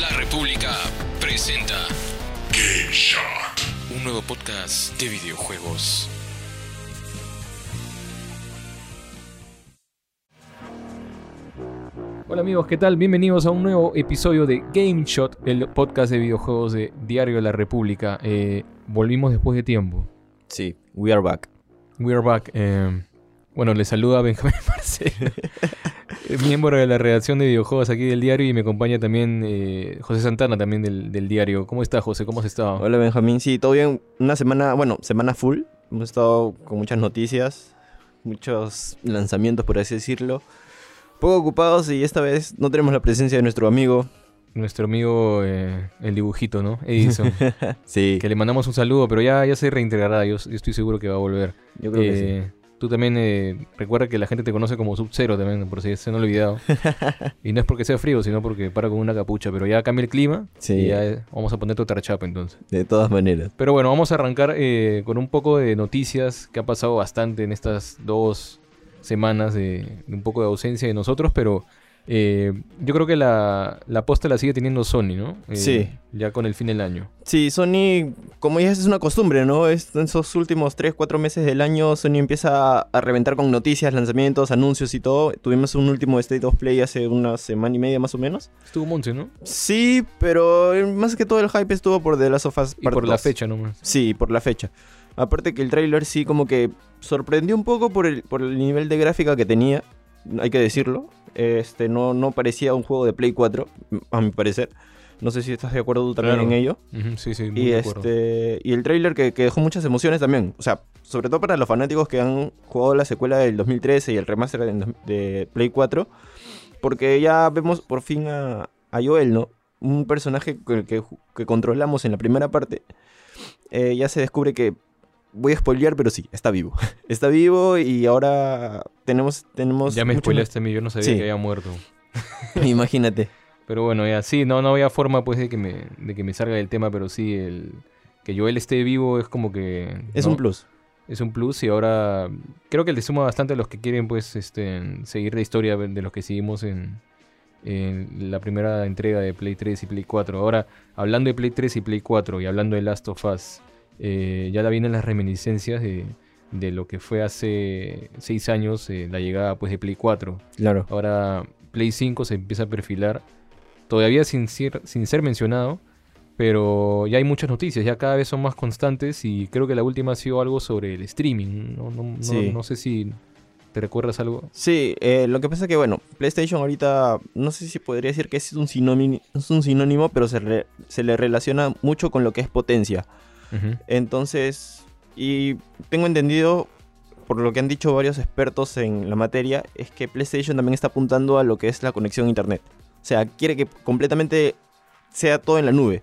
La República presenta Game Shot. un nuevo podcast de videojuegos. Hola amigos, ¿qué tal? Bienvenidos a un nuevo episodio de Game Shot, el podcast de videojuegos de Diario de la República. Eh, volvimos después de tiempo. Sí, we are back. We are back. Eh, bueno, les saluda Benjamín Marcelo, miembro de la redacción de videojuegos aquí del diario y me acompaña también eh, José Santana, también del, del diario. ¿Cómo está José? ¿Cómo has estado? Hola Benjamín, sí, todo bien. Una semana, bueno, semana full. Hemos estado con muchas noticias, muchos lanzamientos, por así decirlo. Poco ocupados y esta vez no tenemos la presencia de nuestro amigo. Nuestro amigo, eh, el dibujito, ¿no? Edison. Sí, que le mandamos un saludo, pero ya, ya se reintegrará. Yo, yo estoy seguro que va a volver. yo creo que sí. Tú también eh, recuerda que la gente te conoce como Sub-Zero también, por si se han olvidado. y no es porque sea frío, sino porque para con una capucha. Pero ya cambia el clima Sí. y ya eh, vamos a poner tu tarchapa entonces. De todas maneras. Pero bueno, vamos a arrancar eh, con un poco de noticias que ha pasado bastante en estas dos semanas de, de un poco de ausencia de nosotros, pero eh, yo creo que la, la posta la sigue teniendo Sony, ¿no? Eh, Sí. Ya con el fin del año. Sí, Sony, como ya es una costumbre, ¿no? Es- en esos últimos 3, 4 meses del año, Sony empieza a reventar con noticias, lanzamientos, anuncios y todo. Tuvimos un último State of Play hace una semana y media más o menos. Estuvo Monse, ¿no? Sí, pero eh, más que todo el hype estuvo por The Last of Us Y por la 2. fecha nomás. Sí, por la fecha. Aparte que el tráiler sí como que sorprendió un poco por el, por el nivel de gráfica que tenía, hay que decirlo. Este, no, no parecía un juego de Play 4, a mi parecer. No sé si estás de acuerdo tú también Claro. en ello. Sí, sí, muy Y, de acuerdo. este, y el tráiler que, que dejó muchas emociones también. O sea, sobre todo para los fanáticos que han jugado la secuela del 2013 y el remaster de, de Play 4. Porque ya vemos por fin a, a Joel, ¿no? Un personaje que, que, que controlamos en la primera parte. Eh, ya se descubre que... Voy a spoilear, pero sí, está vivo. Está vivo y ahora tenemos... tenemos Ya me spoileaste a mí, yo no sabía Sí. que había muerto. Imagínate. Pero bueno, ya sí, no, no había forma pues de que me, de que me salga del tema, pero sí, el que Joel esté vivo es como que... Es ¿no? un plus. Es un plus y ahora creo que le suma bastante a los que quieren pues este, seguir la historia de los que seguimos en, en la primera entrega de Play 3 y Play 4. Ahora, hablando de Play 3 y Play 4 y hablando de Last of Us, eh, ya la vienen las reminiscencias de, de lo que fue hace 6 años eh, la llegada pues de Play 4. Claro. Ahora Play 5 se empieza a perfilar, todavía sin ser, sin ser mencionado, pero ya hay muchas noticias, ya cada vez son más constantes y creo que la última ha sido algo sobre el streaming. No, no- no- sé si te recuerdas algo. Sí, eh, lo que pasa es que, bueno, PlayStation ahorita, no sé si podría decir que es un sinónimo, es un sinónimo pero se, re- se le relaciona mucho con lo que es potencia. Entonces, y tengo entendido, por lo que han dicho varios expertos en la materia, es que PlayStation también está apuntando a lo que es la conexión a Internet. O sea, quiere que completamente sea todo en la nube.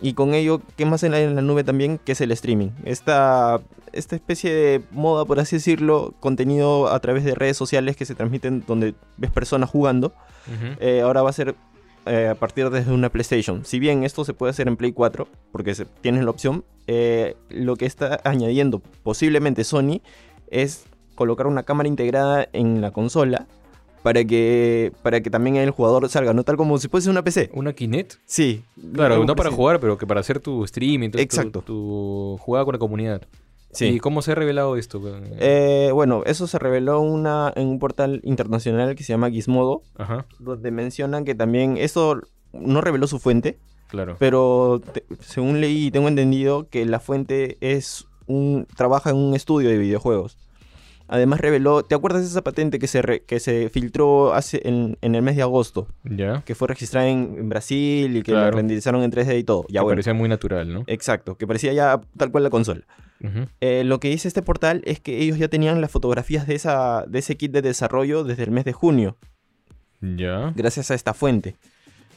Y con ello, ¿qué más hay en la nube también? Que es el streaming. Esta, esta especie de moda, por así decirlo, contenido a través de redes sociales que se transmiten donde ves personas jugando, eh, ahora va a ser eh, a partir desde una PlayStation. Si bien esto se puede hacer en Play 4, porque se- tienes la opción, eh, lo que está añadiendo posiblemente Sony es colocar una cámara integrada en la consola para que, para que también el jugador salga, no tal como si fuese una PC. ¿Una Kinect? Sí. Claro, no para jugar, pero que para hacer tu streaming, Exacto. tu, tu jugada con la comunidad. Sí. ¿Y cómo se ha revelado esto? Eh, bueno, eso se reveló una, en un portal internacional que se llama Gizmodo, Ajá, donde mencionan que también eso no reveló su fuente, claro. pero te- según leí y tengo entendido que la fuente es un trabaja en un estudio de videojuegos. Además reveló, ¿te acuerdas de esa patente que se, re- que se filtró hace en, en el mes de agosto? Ya. Que fue registrada en, en Brasil y que la renderizaron en 3D y todo. Ya que bueno. parecía muy natural, ¿no? Exacto, que parecía ya tal cual la consola. Eh, lo que dice este portal es que ellos ya tenían las fotografías de, esa, de ese kit de desarrollo desde el mes de junio, Ya. gracias a esta fuente.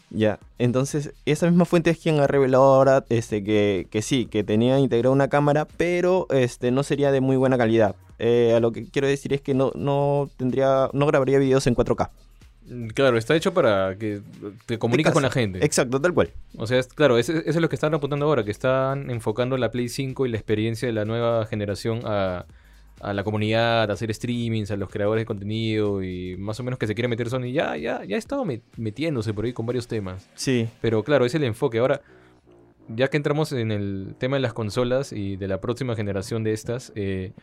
Ya, entonces esa misma fuente es quien ha revelado ahora este, que, que sí, que tenía integrada una cámara, pero este, no sería de muy buena calidad. Eh, a lo que quiero decir es que no, no tendría, no grabaría videos en 4K. Mm, Claro, está hecho para que te comuniques con la gente. Exacto, tal cual. O sea, es- claro, eso es lo que están apuntando ahora, que están enfocando la Play 5 y la experiencia de la nueva generación a, a la comunidad, a hacer streamings, a los creadores de contenido y más o menos que se quiere meter Sony. Ya, ya, ya ha estado met- metiéndose por ahí con varios temas. Sí, Pero claro, es el enfoque. Ahora, ya que entramos en el tema de las consolas y de la próxima generación de estas, eh,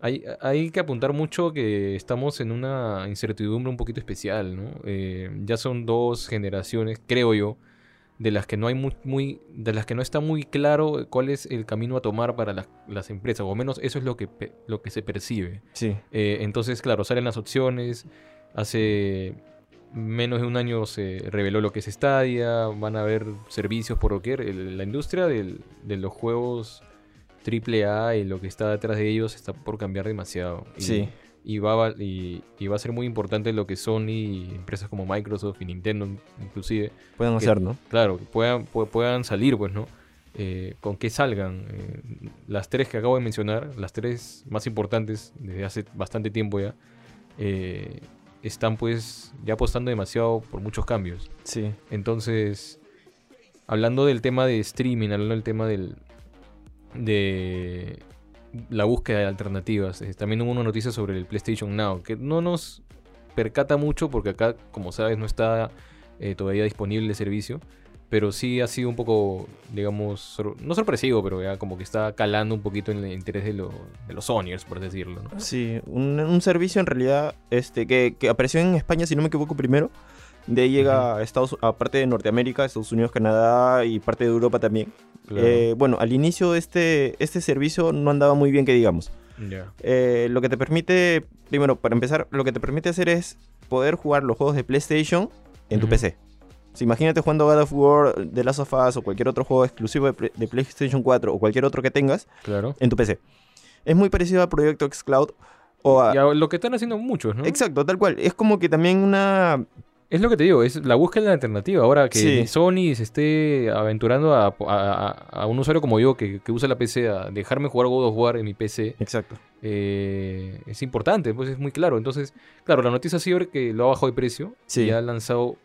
hay, hay que apuntar mucho que estamos en una incertidumbre un poquito especial, ¿no? Eh, ya son dos generaciones, creo yo, de las que no hay muy, muy- de las que no está muy claro cuál es el camino a tomar para las, las empresas, o al menos eso es lo que, lo que se percibe. sí. Eh, entonces, claro, salen las opciones. Hace menos de un año se reveló lo que es Stadia. Van a haber servicios por doquier. El- La industria del- de los juegos AAA y lo que está detrás de ellos está por cambiar demasiado. Y, Sí. Y va, a y, y va a ser muy importante lo que Sony y empresas como Microsoft y Nintendo inclusive Pueden que- hacer, ¿no? claro, que puedan, pu- puedan salir, pues, ¿no? Eh, con que salgan. eh, las tres que acabo de mencionar, las tres más importantes desde hace bastante tiempo ya, eh, están pues ya apostando demasiado por muchos cambios. Sí. Entonces, hablando del tema de streaming, hablando del tema del, de la búsqueda de alternativas, eh, también hubo una noticia sobre el PlayStation Now, que no nos percata mucho porque acá, como sabes, no está eh, todavía disponible el servicio, pero sí ha sido un poco, digamos, no sorpresivo, pero ya como que está calando un poquito en el interés de, lo- de los Sonyers, por decirlo. Sí, un, un servicio en realidad este, que, que apareció en España, si no me equivoco, primero. De ahí llega a Estados a parte de Norteamérica, Estados Unidos, Canadá y parte de Europa también. Claro. Eh, bueno, al inicio este, este servicio no andaba muy bien, que digamos. Eh, lo que te permite, primero, para empezar, lo que te permite hacer es poder jugar los juegos de PlayStation en tu. PC. Sea, imagínate jugando God of War, The Last of Us o cualquier otro juego exclusivo de PlayStation 4 o cualquier otro que tengas Claro. en tu PC. Es muy parecido a Proyecto Xcloud o a... Y a lo que están haciendo muchos, ¿no? Exacto, tal cual. Es como que también una... Es lo que te digo, es la búsqueda de la alternativa. Ahora que Sí. Sony se esté aventurando a, a- a- a un usuario como yo que, que usa la PC a dejarme jugar God of War en mi PC, Exacto. eh, es importante, pues es muy claro. Entonces, claro, la noticia sido que lo ha bajado de precio Sí. y ha lanzado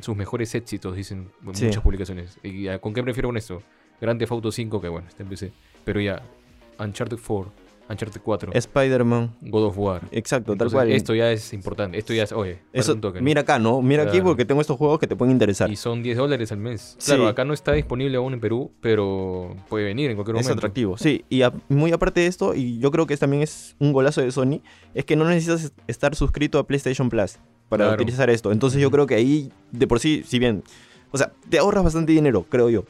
sus mejores éxitos, dicen en Sí. muchas publicaciones. ¿Y ya, con qué me refiero con esto? Grand Theft Auto 5, que bueno, está en PC. Pero ya, Uncharted 4, Uncharted 4, Spider-Man. God of War. Exacto, Entonces, tal cual. Esto ya es importante. Esto ya es, oye, Eso, un toque, ¿no? mira acá, ¿no? Mira aquí porque tengo estos juegos que te pueden interesar. Y son 10 dólares al mes. Sí. Claro, acá no está disponible aún en Perú, pero puede venir en cualquier Es momento. atractivo, sí. Y a- muy aparte de esto, y yo creo que también es un golazo de Sony, es que no necesitas es- estar suscrito a PlayStation Plus para Claro. utilizar esto. Entonces yo creo que ahí, de por sí, si bien... O sea, te ahorras bastante dinero, creo yo.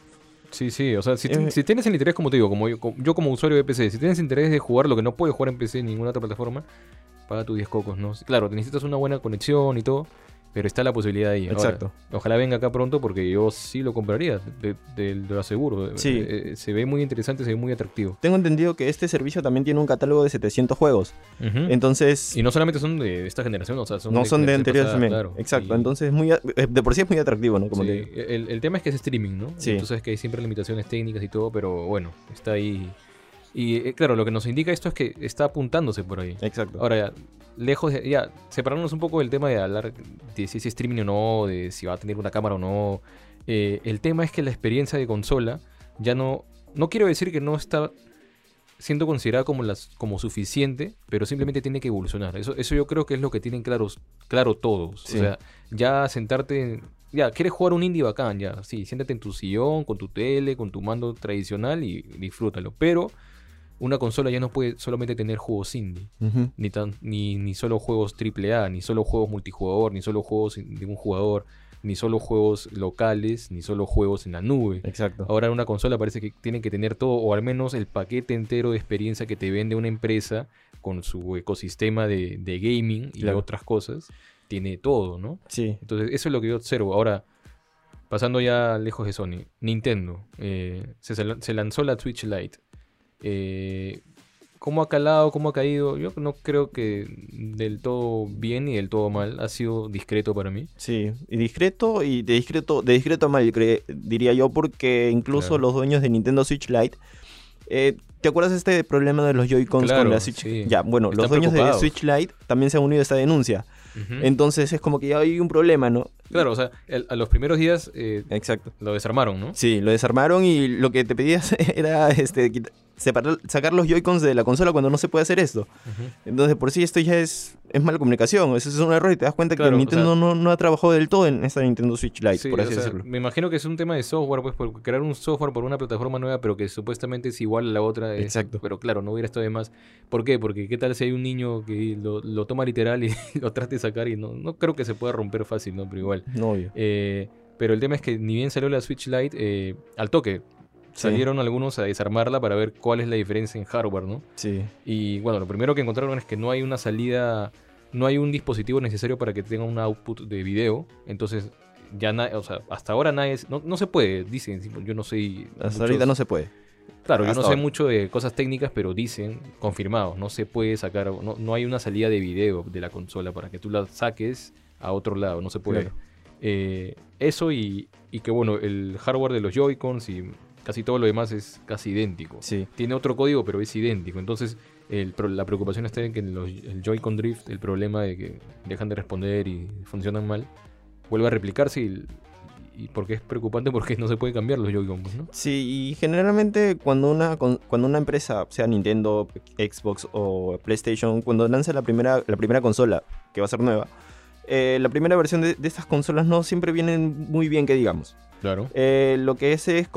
Sí, sí, o sea, si, Eh, si tienes el interés, como te digo, como yo, como yo como usuario de PC, si tienes interés de jugar lo que no puedes jugar en PC en ninguna otra plataforma, paga tus 10 cocos, ¿no? Claro, necesitas una buena conexión y todo, pero está la posibilidad ahí. Ahora, Exacto. ojalá venga acá pronto porque yo sí lo compraría, te, te- lo aseguro. Sí. Eh, eh, se ve muy interesante, se ve muy atractivo. Tengo entendido que este servicio también tiene un catálogo de 700 juegos. Entonces... y no solamente son de esta generación, o sea, son no son de anteriores también. claro. Exacto. Y- Entonces, muy eh, de por sí es muy atractivo, ¿no? Como Sí, te el, el tema es que es streaming, ¿no? Sí. Tú sabes que hay siempre limitaciones técnicas y todo, pero bueno, está ahí. Y eh, claro, lo que nos indica esto es que está apuntándose por ahí. Exacto. Ahora ya, lejos de. Ya, separarnos un poco del tema de hablar de si es streaming o no, de si va a tener una cámara o no. eh, el tema es que la experiencia de consola ya no. No quiero decir que no está siendo considerada como, las, como suficiente, pero simplemente tiene que evolucionar. Eso, eso yo creo que es lo que tienen claros, claro todos. Sí. O sea, ya sentarte. en- Ya, quieres jugar un indie bacán, ya. Sí, siéntate en tu sillón, con tu tele, con tu mando tradicional y disfrútalo. Pero una consola ya no puede solamente tener juegos indie. Ni, tan, ni, ni solo juegos AAA, ni solo juegos multijugador, ni solo juegos de un jugador, ni solo juegos locales, ni solo juegos en la nube. Exacto. Ahora una consola parece que tiene que tener todo, o al menos el paquete entero de experiencia que te vende una empresa con su ecosistema de, de gaming y Claro. otras cosas. Tiene todo, ¿no? Sí. Entonces, eso es lo que yo observo. Ahora, pasando ya lejos de Sony, Nintendo. eh, se, se lanzó la Switch Lite. Eh, ¿Cómo ha calado? ¿Cómo ha caído? Yo no creo que del todo bien ni del todo mal. Ha sido discreto para mí. Sí, y discreto y de discreto, de discreto a mal, diría yo, porque incluso Claro. los dueños de Nintendo Switch Lite, eh, ¿te acuerdas este problema de los Joy-Cons Claro, con la Switch? sí. Ya, bueno, los dueños de. Switch Lite también se han unido a esta denuncia. Entonces es como que ya hay un problema, ¿no? Claro, o sea, el- a los primeros días eh, Exacto. lo desarmaron, ¿no? Sí, lo desarmaron y lo que te pedías era este, separar, sacar los Joy-Cons de la consola cuando no se puede hacer esto. Entonces, por sí, esto ya es, es mala comunicación. Eso es un error y te das cuenta Claro, que o Nintendo sea- no, no ha trabajado del todo en esta Nintendo Switch Lite, Sí, por así o sea, decirlo. Me imagino que es un tema de software, pues, por crear un software por una plataforma nueva, pero que supuestamente es igual a la otra. es- Exacto. Pero claro, no hubiera estado de más. ¿Por qué? Porque qué tal si hay un niño que lo, lo toma literal y lo trate de sacar y no, no creo que se pueda romper fácil, ¿no? Pero igual. No, obvio. Eh, pero el tema es que ni bien salió la Switch Lite, eh, al toque Sí. salieron algunos a desarmarla para ver cuál es la diferencia en hardware, ¿no? Sí. Y bueno, lo primero que encontraron es que no hay una salida, no hay un dispositivo necesario para que tenga un output de video. Entonces, ya o sea, hasta ahora nadie, no, no se puede, dicen, yo no sé. Hasta muchos- ahorita no se puede. Claro, yo no sé ahora. mucho de cosas técnicas, pero dicen, confirmado, no se puede sacar, no, no hay una salida de video de la consola para que tú la saques a otro lado, no se puede. Claro. Eh, eso y, y que bueno, el hardware de los Joy-Cons y casi todo lo demás es casi idéntico. Sí. Tiene otro código, pero es idéntico. Entonces, el la preocupación está en que los- el Joy-Con Drift, el problema de que dejan de responder y funcionan mal, vuelve a replicarse y, y porque es preocupante porque no se puede cambiar los Joy-Con, ¿no? Sí, y generalmente cuando una, cuando una empresa, sea Nintendo, Xbox o PlayStation, cuando lanza la primera, la primera consola, que va a ser nueva, eh, la primera versión de, de estas consolas no siempre vienen muy bien, que digamos. Claro. Eh, lo que es, es-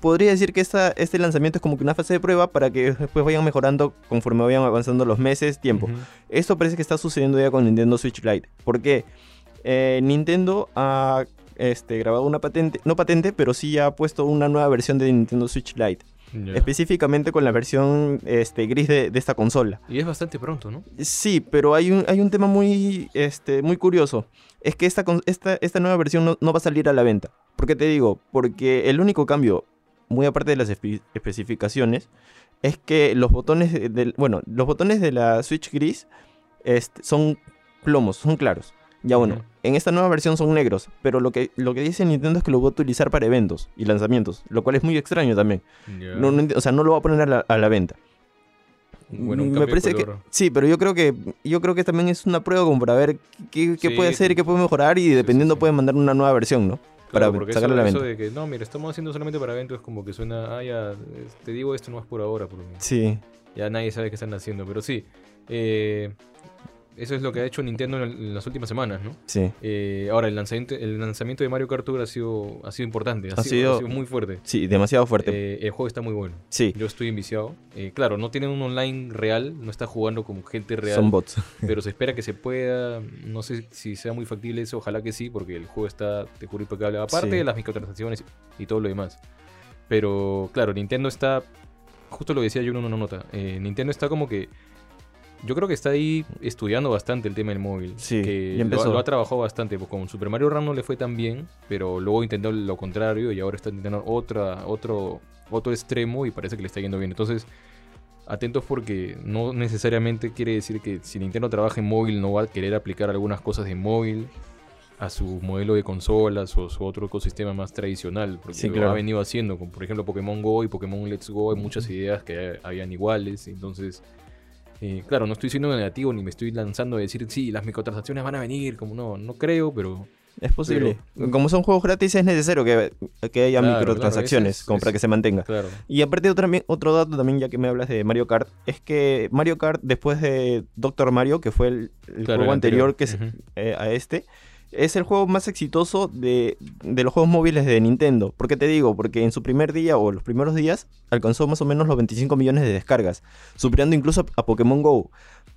podría decir que esta, este lanzamiento es como que una fase de prueba para que después vayan mejorando conforme vayan avanzando los meses, tiempo. Esto parece que está sucediendo ya con Nintendo Switch Lite. ¿Por qué? Eh, Nintendo ha este, grabado una patente, no patente, pero sí ha puesto una nueva versión de Nintendo Switch Lite. Específicamente con la versión este, gris de, de esta consola. Y es bastante pronto, ¿no? Sí, pero hay un, hay un tema muy, este, muy curioso. Es que esta, esta, esta nueva versión no, no va a salir a la venta. ¿Por qué te digo? Porque el único cambio, muy aparte de las espe- especificaciones, es que los botones de- del, bueno, los botones de la Switch gris este, son plomos, son claros. Ya bueno. En esta nueva versión son negros, pero lo que, lo que dice Nintendo es que lo va a utilizar para eventos y lanzamientos, lo cual es muy extraño también. No, no o sea, no lo va a poner a la, a la venta. Bueno, un me parece que sí, pero yo creo que yo creo que también es una prueba como para ver qué, qué Sí, puede hacer y qué puede mejorar y sí, dependiendo sí. pueden mandar una nueva versión, ¿no? Claro, para eso, la eso venta. de que, no, mira, estamos haciendo solamente para eventos, como que suena, ah, ya, eh, te digo esto no es por ahora, porque Sí, ya nadie sabe qué están haciendo, pero sí, eh, eso es lo que ha hecho Nintendo en, las últimas semanas, ¿no? sí, Eh, ahora, el lanzamiento, el lanzamiento de Mario Kart Tour ha sido, ha sido importante, ha, Ha sido, sido- ha sido muy fuerte. sí, demasiado fuerte. Eh, el juego está muy bueno. sí, Yo estoy enviciado. Eh, claro, no tiene un online real, no está jugando como gente real. son bots. pero se espera que se pueda. No sé si sea muy factible eso, ojalá que sí, porque el juego está, te juro, impecable. Aparte Sí. de las microtransacciones y todo lo demás. Pero claro, Nintendo está. Justo lo decía yo en una nota. Nintendo está como que. Yo creo que está ahí estudiando bastante el tema del móvil. Sí, que lo, empezó. lo ha trabajado bastante. Pues con Super Mario Run no le fue tan bien, pero luego intentó lo contrario y ahora está intentando otra, otro, otro extremo y parece que le está yendo bien. Entonces, atentos porque no necesariamente quiere decir que si Nintendo trabaja en móvil no va a querer aplicar algunas cosas de móvil a su modelo de consolas o su otro ecosistema más tradicional, porque Sí, lo claro. ha venido haciendo, con por ejemplo Pokémon Go y Pokémon Let's Go, hay muchas ideas que habían iguales, entonces, eh, claro, no estoy siendo negativo ni me estoy lanzando a decir, sí, las microtransacciones van a venir, como no, no creo, pero Es posible. Como son juegos gratis es necesario que, que haya Claro, microtransacciones claro, es- como es- para que se mantenga. claro, Y aparte otro, otro dato también, ya que me hablas de Mario Kart, es que Mario Kart después de Doctor Mario, que fue el, juego el anterior, anterior. que eh, a este, es el juego más exitoso de, de los juegos móviles de Nintendo. ¿Por qué te digo? Porque en su primer día o los primeros días alcanzó más o menos los 25 millones de descargas, superando incluso a Pokémon Go.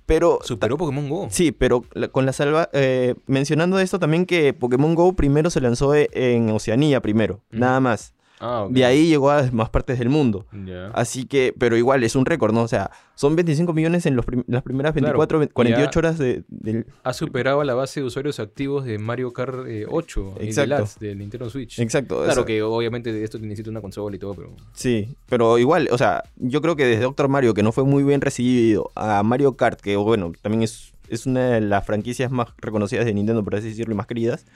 Pero superó Pokémon Go. Sí, pero la- con la salva. eh, mencionando esto también que Pokémon Go primero se lanzó e- en Oceanía primero, nada más. Ah. De ahí llegó a más partes del mundo. Así que, pero igual es un récord, ¿no? O sea, son 25 millones en los prim- las primeras Claro, 24, ve- ya- 48 horas de, del... Ha superado la base de usuarios activos de Mario Kart eh, 8 y Exacto. Deluxe del Nintendo Switch. Exacto. Claro que obviamente esto necesita una consola y todo, pero Sí, pero igual, o sea, yo creo que desde Doctor Mario, que no fue muy bien recibido, a Mario Kart, que bueno, también es, es una de las franquicias más reconocidas de Nintendo, por así decirlo, y más queridas.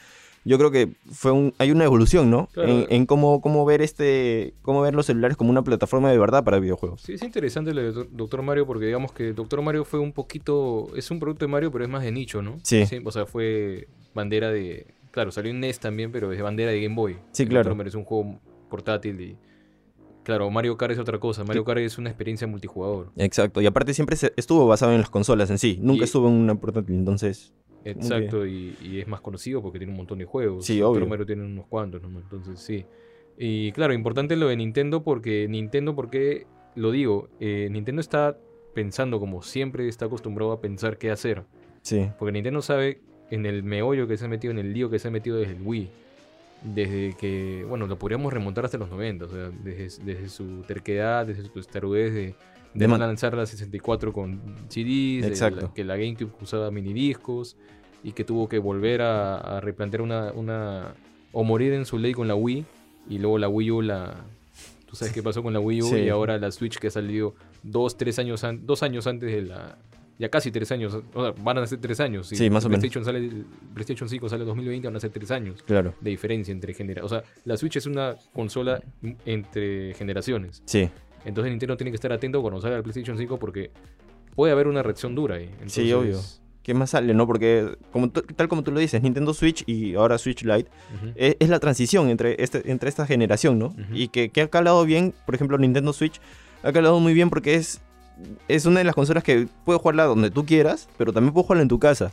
Yo creo que fue un, hay una evolución, ¿no? Claro. En, en cómo, cómo ver este, cómo ver los celulares como una plataforma de verdad para videojuegos. Sí, es interesante lo de Do- Doctor Mario porque digamos que Doctor Mario fue un poquito... Es un producto de Mario, pero es más de nicho, ¿no? Sí. O sea, fue bandera de... Claro, salió en NES también, pero es bandera de Game Boy. Sí, El claro. Doctor Mario es un juego portátil y... Claro, Mario Kart es otra cosa. Mario Kart es una experiencia multijugador. Exacto. Y aparte siempre estuvo basado en las consolas en sí. Nunca Y- estuvo en una portátil. Entonces, Exacto, y, y es más conocido porque tiene un montón de juegos. Sí, obvio. Mario tiene unos cuantos, ¿no? Entonces, sí. Y claro, importante lo de Nintendo porque Nintendo, porque lo digo, eh, Nintendo está pensando como siempre está acostumbrado a pensar qué hacer. sí. Porque Nintendo sabe en el meollo que se ha metido, en el lío que se ha metido desde el Wii. Desde que, bueno, lo podríamos remontar hasta los 90, o sea, desde, desde su terquedad, desde su testarudez de, de lanzar la 64 con CDs, Exacto. la- que la GameCube usaba minidiscos y que tuvo que volver a, a replantear una, una... o morir en su ley con la Wii y luego la Wii U la... Tú sabes qué pasó con la Wii U Sí. y ahora la Switch que ha salido dos, tres años, an- dos años antes de la... Ya casi tres años, o sea, van a ser tres años. Si Sí, más o menos. PlayStation Sale, PlayStation 5 sale en 2020, van a ser tres años Claro. de diferencia entre generaciones. O sea, la Switch es una consola entre generaciones. Sí. Entonces Nintendo tiene que estar atento cuando salga el PlayStation 5 porque puede haber una reacción dura ahí. Sí, Entonces, obvio. ¿Qué más sale, no? Porque, como tal como tú lo dices, Nintendo Switch y ahora Switch Lite ujú. es, es la transición entre, este, entre esta generación, ¿no? Y que, que ha calado bien, por ejemplo, Nintendo Switch ha calado muy bien porque es, es una de las consolas que puedes jugarla donde tú quieras, pero también puedes jugarla en tu casa.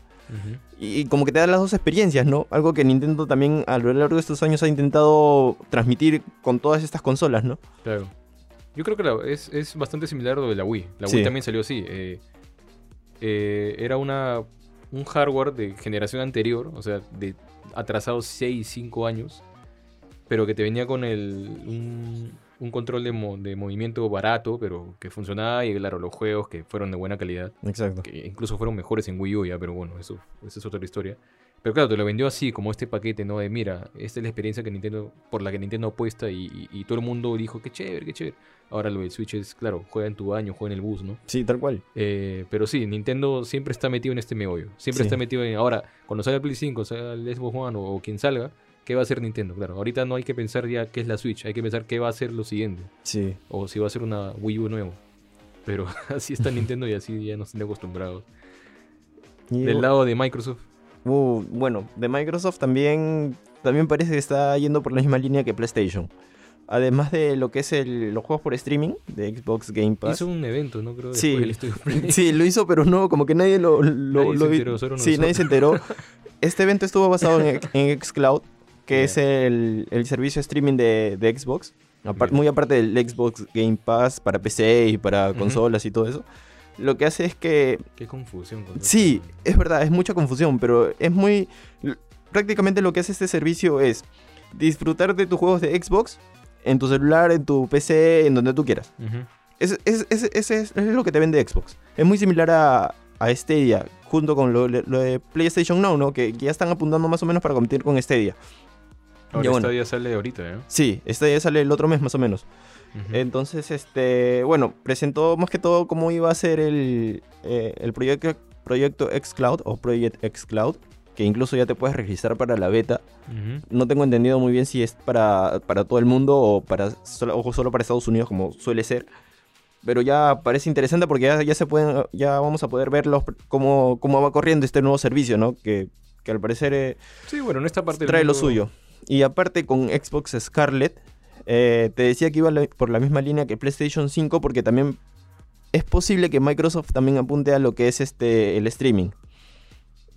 Y como que te da las dos experiencias, ¿no? Algo que Nintendo también a lo largo de estos años ha intentado transmitir con todas estas consolas, ¿no? Claro. Yo creo que la- es, es bastante similar a lo de la Wii. La Sí. Wii también salió así. eh, eh, era una, un hardware de generación anterior, o sea, de atrasados 6, 5 años, pero que te venía con el, un, un control de, mo- de movimiento barato, pero que funcionaba y claro, los juegos que fueron de buena calidad. Exacto. que incluso fueron mejores en Wii U ya, pero bueno, eso, esa es otra historia. Pero claro, te lo vendió así, como este paquete, ¿no? De mira, esta es la experiencia que Nintendo, por la que Nintendo apuesta y, y- y todo el mundo dijo, qué chévere, qué chévere. Ahora lo del Switch es, claro, juega en tu baño, juega en el bus, ¿no? Sí, tal cual. Eh, pero sí, Nintendo siempre está metido en este meollo. Siempre Sí. está metido en. Ahora, cuando salga el Play 5, salga el Xbox One o, o quien salga, ¿qué va a hacer Nintendo? Claro, ahorita no hay que pensar ya qué es la Switch, hay que pensar qué va a ser lo siguiente. Sí. O si va a ser una Wii U nuevo. Pero así está Nintendo y así ya nos tiene acostumbrados. Del lado de Microsoft. Uh, bueno, de Microsoft también, también parece que está yendo por la misma línea que PlayStation. Además de lo que es el- los juegos por streaming de Xbox Game Pass. Hizo un evento, ¿no? Creo Sí. del. Sí, lo hizo, pero no, como que nadie lo, lo, Nadie lo se enteró, solo Sí, nadie se enteró. Este evento estuvo basado en, en Xcloud, que Ya. es el, el servicio streaming de, de Xbox. Apar- Bien. muy aparte del Xbox Game Pass para PC y para consolas y todo eso. Lo que hace es que Qué confusión. Sí, es verdad, es mucha confusión, pero es muy... Prácticamente lo que hace este servicio es disfrutar de tus juegos de Xbox en tu celular, en tu PC, en donde tú quieras. Ujú. Ese es, es- ese es- es lo que te vende Xbox. Es muy similar a, a Stadia, junto con lo, lo de PlayStation Now, ¿no? Que, que ya están apuntando más o menos para competir con Stadia. Ahora Ya, bueno. esta ya sale ahorita, ¿eh? Sí, Stadia sale el otro mes más o menos. Entonces, este, bueno, presentó más que todo cómo iba a ser el, eh, el proyecto, proyecto xCloud o Project xCloud, que incluso ya te puedes registrar para la beta. No tengo entendido muy bien si es para, para todo el mundo o, para solo, o solo para Estados Unidos, como suele ser. Pero ya parece interesante porque ya, ya se pueden, ya vamos a poder ver los- cómo, cómo va corriendo este nuevo servicio, ¿no? Que, que al parecer eh, Sí, bueno, en esta parte trae lo suyo. Y aparte con Xbox Scarlet, eh, te decía que iba por la misma línea que PlayStation 5 porque también es posible que Microsoft también apunte a lo que es este el streaming.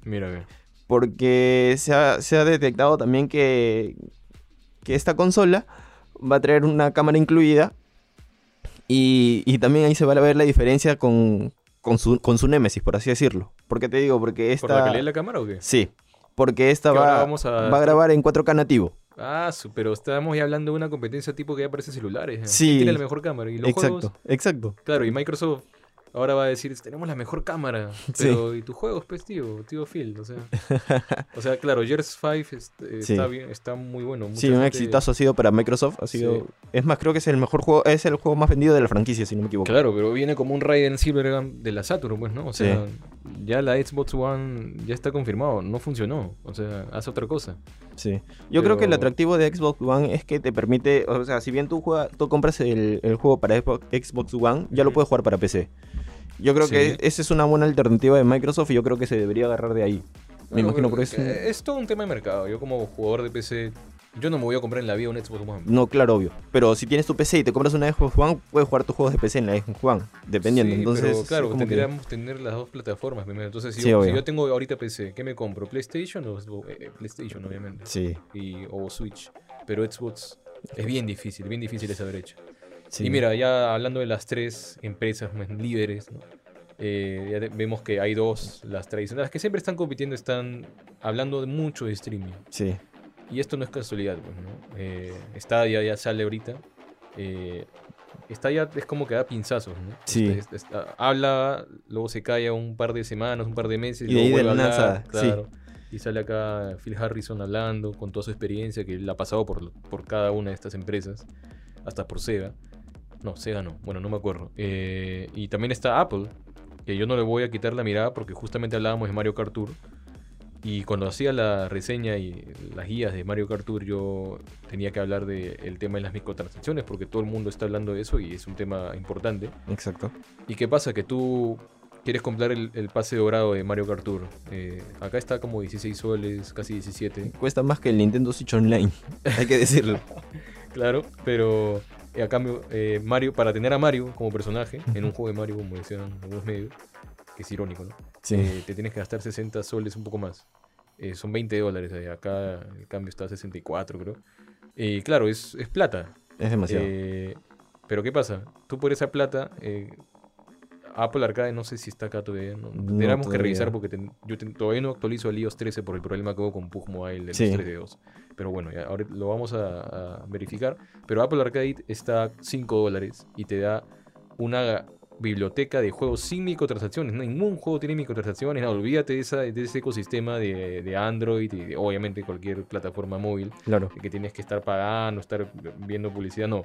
Mira, ve. Porque se ha, se ha detectado también que, que esta consola va a traer una cámara incluida y, y también ahí se va a ver la diferencia con, con, su, con su Nemesis, por así decirlo. ¿Por qué te digo? Porque esta... ¿Por la calidad de la cámara o qué? Sí, porque esta va, vamos a- va a grabar en 4K nativo. Ah, pero estábamos ya hablando de una competencia tipo que ya aparece en celulares. ¿eh? Sí. ¿Quién tiene la mejor cámara? Y los Exacto, juegos, exacto. claro, y Microsoft ahora va a decir, tenemos la mejor cámara. Sí. Pero, ¿y tus juegos, pues, tío? Tío Phil, o sea. o sea, claro, Gears 5 es- eh, Sí. está, bien, está muy bueno. Sí, un gente- exitazo ha sido para Microsoft. Ha sido, Sí. Es más, creo que es el mejor juego, es el juego más vendido de la franquicia, si no me equivoco. Claro, pero viene como un Raiden Silvergun de la Saturn, pues, ¿no? O sea, ya la Xbox One ya está confirmado, no funcionó. O sea, hace otra cosa. Sí. Yo creo que el atractivo de Xbox One es que te permite, o sea, si bien tú, juega- tú compras el, el juego para Xbox, One, ya lo puedes jugar para PC. Yo creo Sí. que esa es una buena alternativa de Microsoft y yo creo que se debería agarrar de ahí. Me Bueno, imagino por eso. Es todo un tema de mercado. Yo como jugador de PC Yo no me voy a comprar en la vida un Xbox One. No, claro, obvio. Pero si tienes tu PC y te compras una Xbox One, puedes jugar tus juegos de PC en la Xbox One, dependiendo. Sí, Entonces, pero claro, tendríamos que tener las dos plataformas primero. Entonces, si, Sí, yo, obvio. si yo tengo ahorita PC, ¿qué me compro? ¿PlayStation o Xbox? Eh, PlayStation, obviamente. Sí, Y, o Switch. Pero Xbox es bien difícil, bien difícil esa brecha. sí. Y mira, ya hablando de las tres empresas más líderes, ¿no? Eh, ya vemos que hay dos, las tradicionales, las que siempre están compitiendo, están hablando de mucho de streaming. Sí, Y esto no es casualidad, pues, ¿no? Eh, Stadia ya sale ahorita. Eh, Stadia es como que da pinzazos, ¿no? Sí. Está- habla, luego se calla un par de semanas, un par de meses, Y de ahí luego de vuelve la a hablar, nada, sí. claro. Y sale acá Phil Harrison hablando con toda su experiencia que él ha pasado por, por cada una de estas empresas, hasta por Sega. No, Sega no, bueno, no me acuerdo. Eh, y también está Apple, que yo no le voy a quitar la mirada porque justamente hablábamos de Mario Kart Tour. Y cuando hacía la reseña y las guías de Mario Kart Tour, yo tenía que hablar del tema de las microtransacciones, porque todo el mundo está hablando de eso y es un tema importante. exacto. ¿Y qué pasa? Que tú quieres comprar el, el pase dorado de Mario Kart Tour. Eh, acá está como 16 soles, casi 17. Cuesta más que el Nintendo Switch Online, hay que decirlo. Claro, pero eh, a cambio, eh, Mario, para tener a Mario como personaje en un juego de Mario, como decían algunos medios, que es irónico, ¿no? Sí, Eh, te tienes que gastar 60 soles, un poco más. Eh, son 20 dólares. eh, Acá el cambio está a 64, creo. Y claro, es, es plata. es demasiado. Pero ¿qué pasa? Tú por esa plata, Apple Arcade no sé si está acá todavía. ¿no? No, Tendríamos que revisar porque yo todavía no actualizo el iOS 13 por el problema que hubo con Pug Mobile de los Sí. 3D2. Pero bueno, ya, ahora lo vamos a, a verificar. Pero Apple Arcade está a 5 dólares y te da una biblioteca de juegos sin microtransacciones. Ningún juego tiene microtransacciones. No, olvídate de, esa, de ese ecosistema de, de Android y de, obviamente cualquier plataforma móvil claro. que tienes que estar pagando, estar viendo publicidad, no.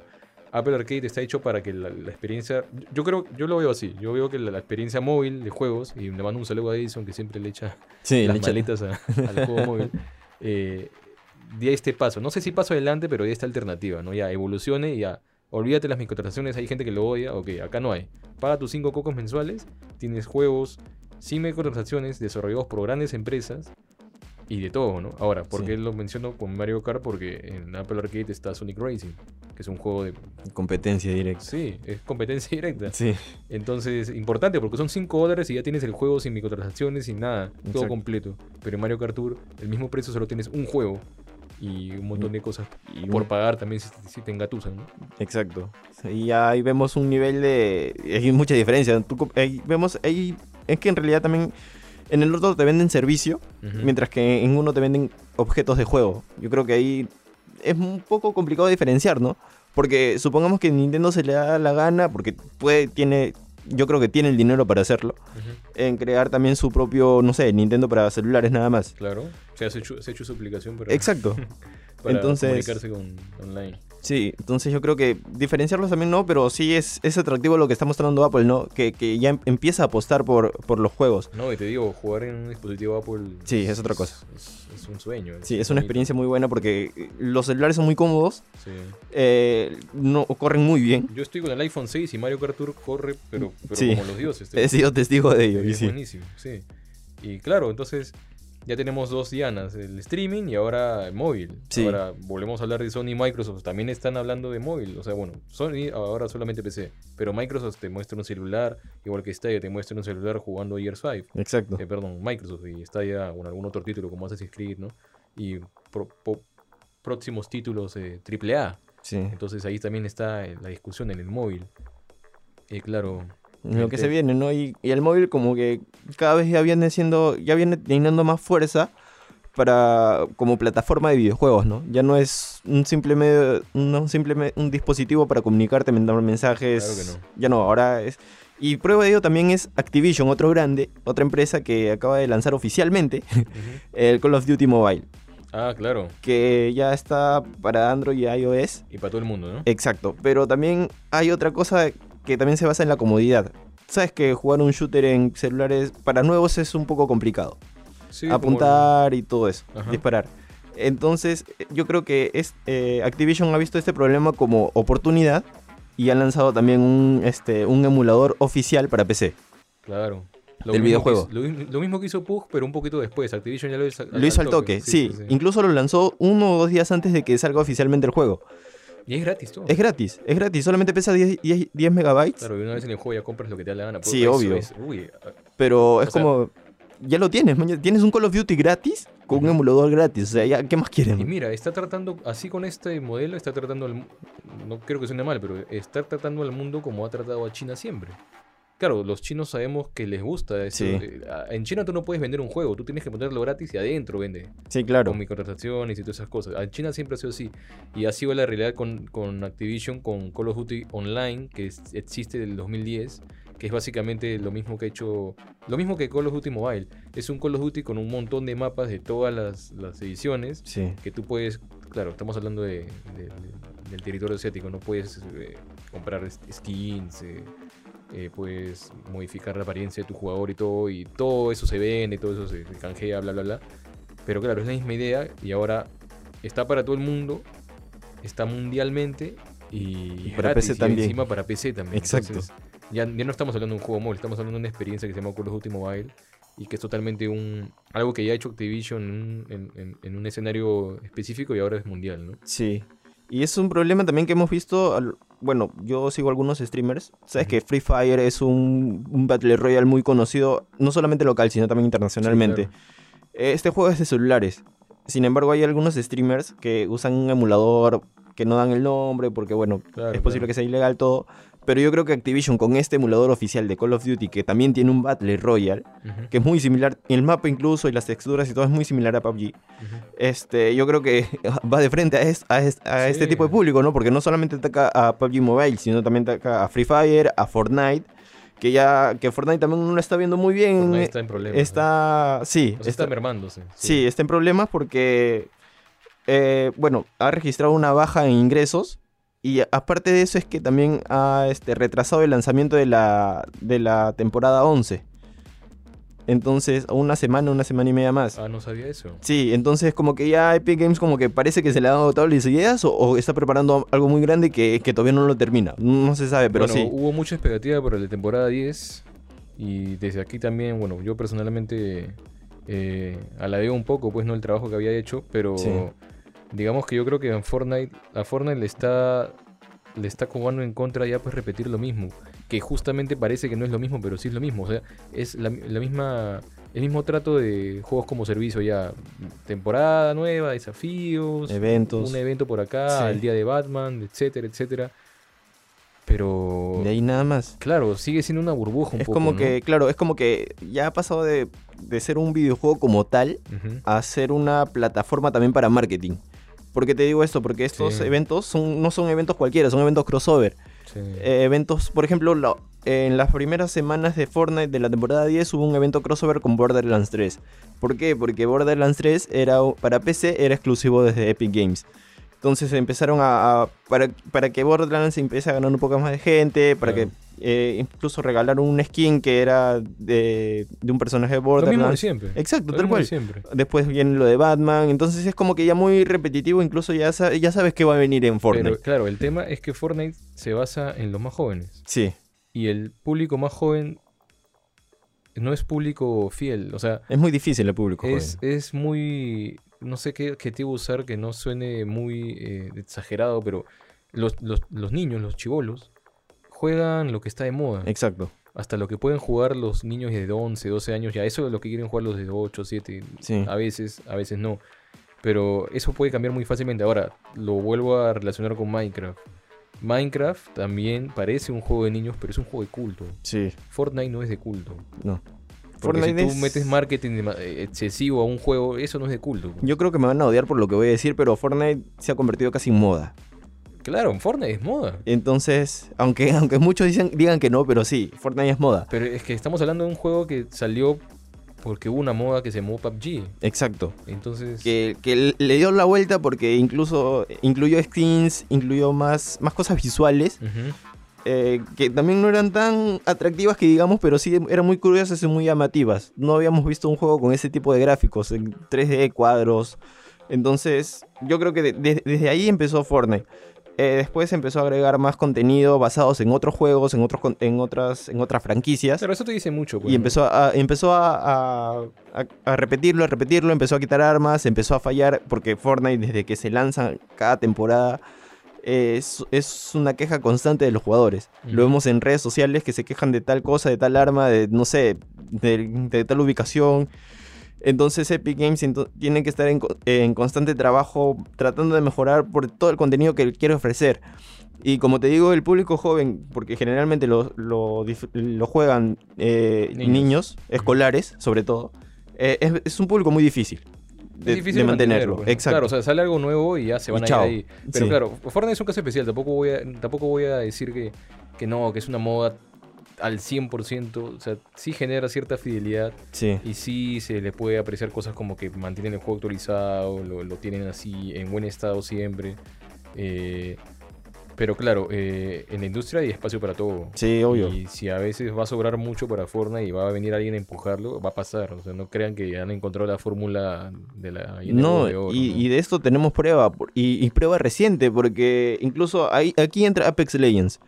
Apple Arcade está hecho para que la, la experiencia, yo creo, yo lo veo así, yo veo que la, la experiencia móvil de juegos, y le mando un saludo a Edison que siempre le echa Sí, las le maletas a- al juego móvil, eh, de este paso, no sé si paso adelante, pero de esta alternativa, ¿no? Ya evolucione y ya, olvídate las microtransacciones, hay gente que lo odia, ok, acá no hay. Paga tus 5 cocos mensuales, tienes juegos sin microtransacciones desarrollados por grandes empresas y de todo, ¿no? Ahora, ¿por Sí. qué lo menciono con Mario Kart? Porque en Apple Arcade está Sonic Racing, que es un juego de... Competencia directa. Sí, es competencia directa. Sí, Entonces, importante porque son 5 dólares y ya tienes el juego sin microtransacciones, sin nada, todo Exacto. completo. Pero en Mario Kart Tour, el mismo precio solo tienes un juego y un montón de cosas y por pagar también si, si te engatusan, ¿no? Exacto. Y ahí vemos un nivel de... Hay mucha diferencia. Tú co- ahí vemos... Ahí, es que en realidad también... En el otro te venden servicio, mientras que en uno te venden objetos de juego. Yo creo que ahí es un poco complicado diferenciar, ¿no? Porque supongamos que Nintendo se le da la gana, porque puede, tiene... Yo creo que tiene el dinero para hacerlo. En crear también su propio, no sé, Nintendo para celulares nada más. Claro. Sea, se ha hecho, se hecho su aplicación para, Exacto. para Entonces- comunicarse con online. Sí, entonces yo creo que diferenciarlos también no, pero sí es, es atractivo lo que está mostrando Apple, ¿no? Que, que ya em- empieza a apostar por, por los juegos. No, y te digo, jugar en un dispositivo Apple... Sí, es otra cosa. Es, es un sueño. Sí, es una experiencia muy buena porque los celulares son muy cómodos, Sí. eh, no, corren muy bien. Yo estoy con el iPhone 6 y Mario Kart Tour corre, pero, pero Sí. como los dioses. He sido testigo de ello. Es sí. buenísimo, sí. Y claro, entonces ya tenemos dos dianas, el streaming y ahora el móvil. Sí. Ahora volvemos a hablar de Sony y Microsoft, también están hablando de móvil. O sea, bueno, Sony ahora solamente PC, pero Microsoft te muestra un celular, igual que Stadia te muestra un celular jugando Years 5. Exacto. Eh, perdón, Microsoft y Stadia con algún otro título como Assassin's Creed, ¿no? Y pro- próximos títulos eh, AAA. Sí. Entonces ahí también está eh, la discusión en el móvil. Y claro, Lo que se viene, ¿no? Y, y el móvil como que cada vez ya viene siendo, ya viene teniendo más fuerza para como plataforma de videojuegos, ¿no? Ya no es un simple medio, un simple me- un dispositivo para comunicarte, mandar mensajes. Claro que no. Ya no, ahora es y prueba de ello también es Activision, otro grande, otra empresa que acaba de lanzar oficialmente el Call of Duty Mobile, Ah, claro. que ya está para Android y iOS. Y para todo el mundo, ¿no? Exacto, pero también hay otra cosa que también se basa en la comodidad. Sabes que jugar un shooter en celulares para nuevos es un poco complicado. Sí, como- Apuntar y todo eso, Ajá. disparar. Entonces, yo creo que es, eh, Activision ha visto este problema como oportunidad y ha lanzado también un, este, un emulador oficial para PC. Claro. Lo del mismo videojuego. que lo, lo mismo que hizo Pug, pero un poquito después. Activision ya lo hizo Lo hizo al toque, sí, Incluso lo lanzó uno o dos días antes de que salga oficialmente el juego. Y es gratis todo. Es gratis, es gratis. Solamente pesa 10, 10 10 megabytes. Claro, y una vez en el juego ya compras lo que te da la gana. Sí, obvio. es- uy, ah, Pero es sea- como. Ya lo tienes, man, Tienes un Call of Duty gratis con un Ujú. emulador gratis. O sea, ya, ¿qué más y quieren? mira, está tratando, así con este modelo, está tratando al No creo que suene mal, pero está tratando al mundo como ha tratado a China siempre. Claro, los chinos sabemos que les gusta eso. Sí. eh, En China tú no puedes vender un juego, tú tienes que ponerlo gratis y adentro vende. Sí, claro. con microtransacciones y todas esas cosas. En China siempre ha sido así. Y ha sido la realidad con, con Activision, con Call of Duty Online, que es- existe del 2010, que es básicamente lo mismo que ha hecho, lo mismo que Call of Duty Mobile. Es un Call of Duty con un montón de mapas de todas las, las ediciones, Sí. que tú puedes, claro, estamos hablando de, de- de- del territorio asiático, no puedes eh, comprar skins, eh, eh, puedes modificar la apariencia de tu jugador y todo, y todo eso se vende, todo eso se, canjea, bla, bla, bla. Pero claro, es la misma idea y ahora está para todo el mundo, está mundialmente y, Y para gratis, PC y también. encima para PC también. Exacto. Entonces, ya, ya no estamos hablando de un juego móvil, estamos hablando de una experiencia que se llama Call of Duty Mobile y que es totalmente un algo que ya ha hecho Activision en, un- en- en- en un escenario específico y ahora es mundial, ¿no? Sí. Y es un problema también que hemos visto. al- Bueno, yo sigo algunos streamers. Sabes que Free Fire es un, un Battle Royale muy conocido, no solamente local, sino también internacionalmente. Sí, claro. Este juego es de celulares. Sin embargo, hay algunos streamers que usan un emulador que no dan el nombre porque, bueno, Claro, es posible claro. que sea ilegal todo. Pero yo creo que Activision con este emulador oficial de Call of Duty, que también tiene un Battle Royale, que es muy similar, el mapa incluso y las texturas y todo es muy similar a PUBG. Este, yo creo que va de frente a, es- a es- a este tipo de público, ¿no? Porque no solamente ataca a PUBG Mobile, sino también ataca a Free Fire, a Fortnite, que ya que Fortnite también no lo está viendo muy bien. Fortnite está en problemas. ¿no? Está, sí, O sea, está, mermándose. Sí, está en problemas porque, eh, bueno, ha registrado una baja en ingresos y aparte de eso es que también ha este, retrasado el lanzamiento de la, de la temporada 11. Entonces, una semana, una semana y media más. Ah, no sabía eso. Sí, entonces como que ya Epic Games como que parece que se le han agotado las ideas o, o está preparando algo muy grande que, que todavía no lo termina. No se sabe, pero bueno, sí. hubo mucha expectativa por la temporada 10 y desde aquí también, bueno, yo personalmente eh, aladeo un poco, pues, no el trabajo que había hecho, pero Sí. Digamos que yo creo que en Fortnite, a Fortnite le está le está jugando en contra ya pues repetir lo mismo, que justamente parece que no es lo mismo, pero sí es lo mismo, o sea, es la, la misma el mismo trato de juegos como servicio ya, temporada nueva, desafíos, Eventos. un evento por acá, Sí. el día de Batman, etcétera, etcétera. Pero De ahí nada más. claro, sigue siendo una burbuja un Es poco, como ¿no? que, claro, es como que ya ha pasado de, de ser un videojuego como tal a ser una plataforma también para marketing. ¿Por qué te digo esto? Porque estos Sí. eventos son, no son eventos cualquiera, son eventos crossover. Sí. Eh, eventos, por ejemplo, la- en las primeras semanas de Fortnite de la temporada 10 hubo un evento crossover con Borderlands 3. ¿Por qué? Porque Borderlands 3 era, para PC era exclusivo desde Epic Games. Entonces empezaron a... a- para, para que Borderlands empiece a ganar un poco más de gente, para Claro. que eh, incluso regalaron un skin que era de, de un personaje de lo mismo de Borderlands. siempre. Exacto, Lo tal de cual. siempre. Después viene lo de Batman, entonces es como que ya muy repetitivo, incluso ya, sa- ya sabes que va a venir en Fortnite. Pero claro, el tema es que Fortnite se basa en los más jóvenes. Sí, Y el público más joven no es público fiel. O sea, es muy difícil el público. es, joven. es muy. No sé qué adjetivo usar que no suene muy eh, exagerado, pero los, los, los niños, los chivolos, juegan lo que está de moda. Exacto. Hasta lo que pueden jugar los niños de 11, 12 años, ya eso es lo que quieren jugar los de 8, 7, Sí. a veces, a veces no. Pero eso puede cambiar muy fácilmente. Ahora, lo vuelvo a relacionar con Minecraft. Minecraft también parece un juego de niños, pero es un juego de culto. Sí, Fortnite no es de culto. no. Porque Fortnite si tú es- metes marketing eh, excesivo a un juego, eso no es de culto. Yo creo que me van a odiar por lo que voy a decir, pero Fortnite se ha convertido casi en moda. Claro, Fortnite es moda. Entonces, aunque, aunque muchos dicen, digan que no, pero sí, Fortnite es moda. Pero es que estamos hablando de un juego que salió porque hubo una moda que se llamó PUBG. Exacto. Entonces, Que, que le dio la vuelta porque incluso incluyó skins, incluyó más, más cosas visuales, eh, que también no eran tan atractivas que digamos, pero sí eran muy curiosas y muy llamativas. No habíamos visto un juego con ese tipo de gráficos, en 3D, cuadros. Entonces, yo creo que de- de- desde ahí empezó Fortnite. Eh, después empezó a agregar más contenido basados en otros juegos, en, otros, en, otras, en otras franquicias. Pero eso te dice mucho. pues, Y empezó, a, empezó a, a- a- a repetirlo, a repetirlo, empezó a quitar armas, empezó a fallar, porque Fortnite desde que se lanza cada temporada eh, es, es una queja constante de los jugadores. Lo vemos en redes sociales que se quejan de tal cosa, de tal arma, de no sé, de, de tal ubicación. Entonces Epic Games ento- tiene que estar en, co- en constante trabajo tratando de mejorar por todo el contenido que quiere ofrecer. Y como te digo, el público joven, porque generalmente lo, lo, lo juegan eh, Niños. niños. escolares sobre todo, eh, es, es un público muy difícil de, difícil de mantener, mantenerlo. pues. Exacto. Claro, o sea, sale algo nuevo y ya se Y van a chao. ir ahí. Pero Sí. claro, Fortnite es un caso especial. Tampoco voy a, tampoco voy a decir que, que no, que es una moda al 100%. O sea, sí genera cierta fidelidad sí. y sí se le puede apreciar cosas como que mantienen el juego actualizado, lo, lo tienen así en buen estado siempre. Eh, pero claro, eh, en la industria hay espacio para todo. Sí, obvio. Y si a veces va a sobrar mucho para Fortnite y va a venir alguien a empujarlo, va a pasar. O sea, no crean que han encontrado la fórmula de la No, huevo de oro, y, ¿no? y de esto tenemos prueba, y, y prueba reciente, porque incluso aquí entra Apex Legends.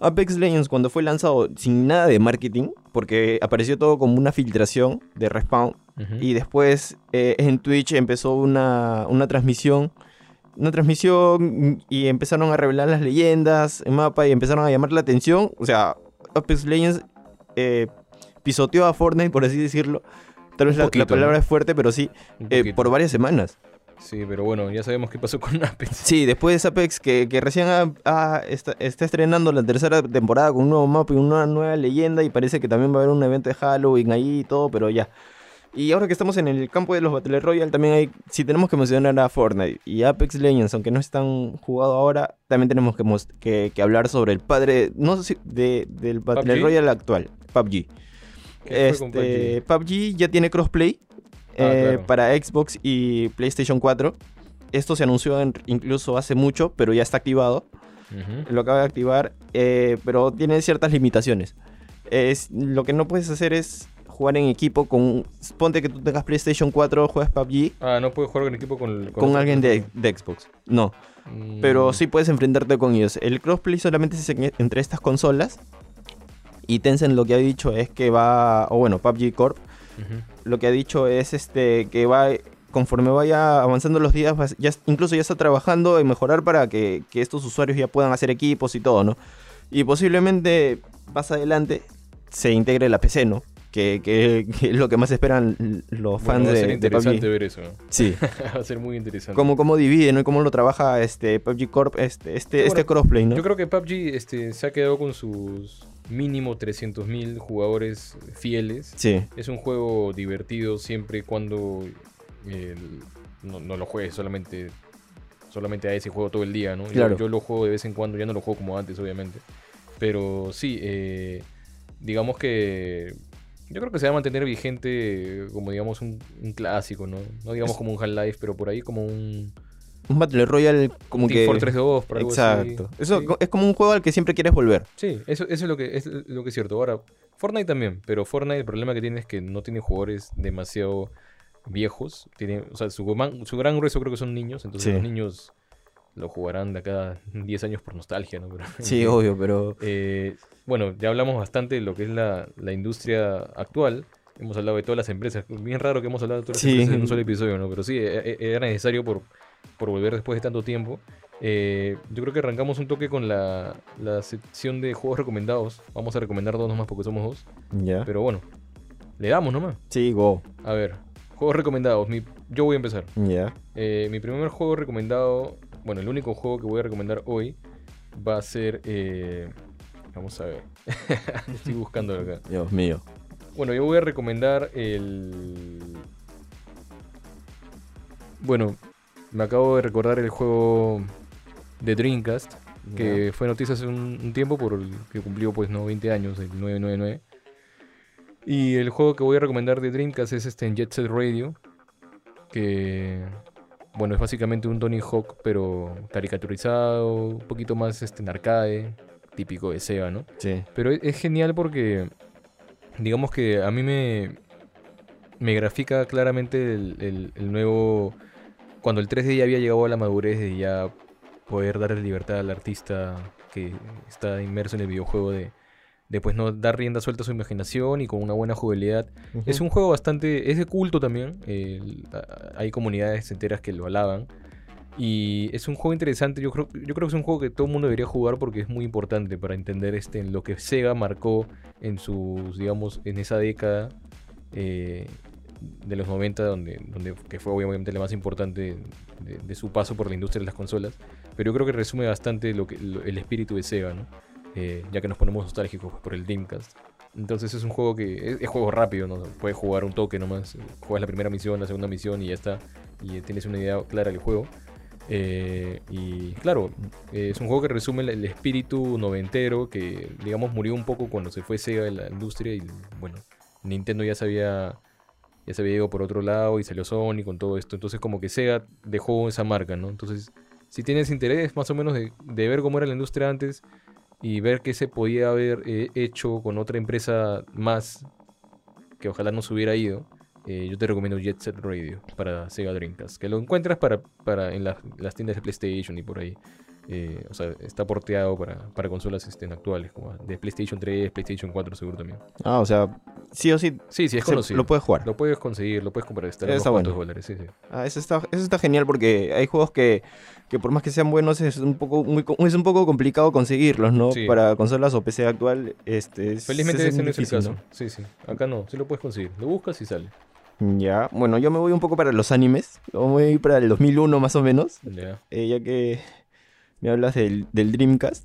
Apex Legends cuando fue lanzado sin nada de marketing, porque apareció todo como una filtración de Respawn, y después eh, en Twitch empezó una, una transmisión, una transmisión y empezaron a revelar las leyendas en mapa y empezaron a llamar la atención. O sea, Apex Legends eh, pisoteó a Fortnite, por así decirlo. Tal vez la, palabra ¿no? es fuerte, pero sí, eh, por varias semanas. Sí, pero bueno, ya sabemos qué pasó con Apex. Sí, después de Apex, que, que recién ha- ha- está, está estrenando la tercera temporada con un nuevo mapa y una nueva leyenda, y parece que también va a haber un evento de Halloween ahí y todo, pero ya. Y ahora que estamos en el campo de los Battle Royale, también hay, si tenemos que mencionar a Fortnite y Apex Legends, aunque no están jugado ahora, también tenemos que, que, que hablar sobre el padre, no sé si, de, del Battle PUBG. Royale actual, PUBG. ¿Qué fue con Este, PUBG ya tiene crossplay Ah, eh, claro. para Xbox y PlayStation 4. Esto se anunció en- incluso hace mucho, pero ya está activado. Lo acaba de activar, eh, pero tiene ciertas limitaciones. Es, lo que no puedes hacer es jugar en equipo con... Ponte que tú tengas PlayStation 4, juegas PUBG Ah, no puedes jugar con equipo con, con alguien de, de Xbox. No, Mm, pero sí puedes enfrentarte con ellos. El crossplay solamente es en- entre estas consolas. Y Tencent lo que ha dicho es que va... O bueno, PUBG Corp lo que ha dicho es este que va conforme vaya avanzando los días ya, incluso ya está trabajando en mejorar para que, que estos usuarios ya puedan hacer equipos y todo no y posiblemente más adelante se integre la PC no que, que- que es lo que más esperan los Bueno, fans va a ser de, de interesante PUBG ver eso. ¿no? sí va a ser muy interesante. cómo, cómo divide no y cómo lo trabaja este PUBG Corp este este, este bueno, crossplay no Yo creo que PUBG este, se ha quedado con sus mínimo 300.000 jugadores fieles. sí Es un juego divertido siempre y cuando eh, no, no lo juegues solamente, solamente a ese juego todo el día, ¿no? Yo- Claro. Yo, lo juego de vez en cuando, ya no lo juego como antes, obviamente. Pero sí, eh, digamos que yo creo que se va a mantener vigente como, digamos, un, un clásico, ¿no? No digamos Es- como un Half-Life, pero por ahí como un un Battle Royale como Team que Fortress 2, por algo así. exacto eso Sí. es como un juego al que siempre quieres volver Sí, eso, eso es, lo que, es lo que es cierto. Ahora, Fortnite también, pero Fortnite el problema que tiene es que no tiene jugadores demasiado viejos. Tiene, o sea, su, man- su gran grueso creo que son niños, entonces Sí. los niños lo jugarán de acá a 10 años por nostalgia, ¿no? Pero, sí obvio pero Eh, bueno, ya hablamos bastante de lo que es la, la industria actual. Hemos hablado de todas las empresas. Bien raro que hemos hablado de todas las Sí. empresas en un solo episodio, ¿no? Pero sí, e- e- era necesario por, por volver después de tanto tiempo. Eh, yo creo que arrancamos un toque con la, la sección de juegos recomendados. Vamos a recomendar dos nomás porque somos dos. ya Pero bueno, le damos nomás. sí go A ver, juegos recomendados. Mi- yo voy a empezar. ya Eh, mi primer juego recomendado, bueno, el único juego que voy a recomendar hoy va a ser. eh, vamos a ver. Estoy buscándolo acá. Dios mío Bueno, yo voy a recomendar el. Bueno, me acabo de recordar el juego de Dreamcast, que fue noticia hace un, un tiempo por el que cumplió pues no 20 años, el 999. Y el juego que voy a recomendar de Dreamcast es este en Jet Set Radio, que bueno, es básicamente un Tony Hawk pero caricaturizado, un poquito más este en arcade, típico de Sega, ¿no? Sí. Pero es, es genial porque, digamos que a mí me, me grafica claramente el, el- el nuevo... Cuando el 3D ya había llegado a la madurez de ya poder darle libertad al artista que está inmerso en el videojuego de, de pues no dar rienda suelta a su imaginación y con una buena jugabilidad. Es un juego bastante, es de culto también, hay comunidades enteras que lo alaban. Y es un juego interesante, yo creo, yo creo que es un juego que todo el mundo debería jugar porque es muy importante para entender este, lo que Sega marcó en sus, digamos, en esa década eh, de los 90, donde, donde, que fue obviamente la más importante de, su paso por la industria de las consolas. Pero yo creo que resume bastante lo que, el espíritu de Sega, ¿no? Eh, ya que nos ponemos nostálgicos por el Dreamcast. Entonces es un juego que es, juego rápido, ¿no? Puedes jugar un toque nomás, juegas la primera misión, la segunda misión y ya está. Y tienes una idea clara del juego. Eh, y claro, eh, es un juego que resume el, espíritu noventero que, digamos, murió un poco cuando se fue Sega de la industria y, bueno, Nintendo ya se había, ya se había ido por otro lado y salió Sony con todo esto. Entonces como que Sega dejó esa marca, ¿no? Entonces, si tienes interés más o menos de, ver cómo era la industria antes y ver qué se podía haber eh, hecho con otra empresa más que ojalá no se hubiera ido, eh, yo te recomiendo Jet Set Radio para Sega Dreamcast, que lo encuentras para, para en las tiendas de PlayStation y por ahí. Eh, o sea, está porteado para, para consolas este, actuales, como de PlayStation 3, PlayStation 4 seguro también. Ah, o sea, sí o sí Sí, sí, es se- conocido. lo puedes jugar. Lo puedes conseguir, lo puedes comprar, está en unos bueno. dólares, sí, sí. Ah, eso está, eso está genial porque hay juegos que, que por más que sean buenos es un poco muy, es un poco complicado conseguirlos, ¿no? Sí. Para consolas o PC actual, este es- Felizmente es ese no es el caso. Sí, sí. Acá no, sí lo puedes conseguir. Lo buscas y sale. Ya, bueno, yo me voy un poco para los animes. Voy a ir para el 2001 más o menos, Ya. eh, ya que me hablas del, del Dreamcast.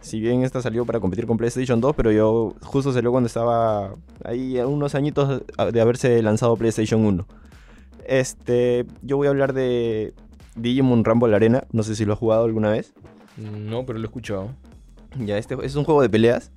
Si bien esta salió para competir con PlayStation 2, pero yo justo salió cuando estaba ahí a unos añitos de haberse lanzado PlayStation 1. Este, yo voy a hablar de Digimon Rumble Arena. No sé si lo has jugado alguna vez. No, pero lo he escuchado. Ya, este es un juego de peleas,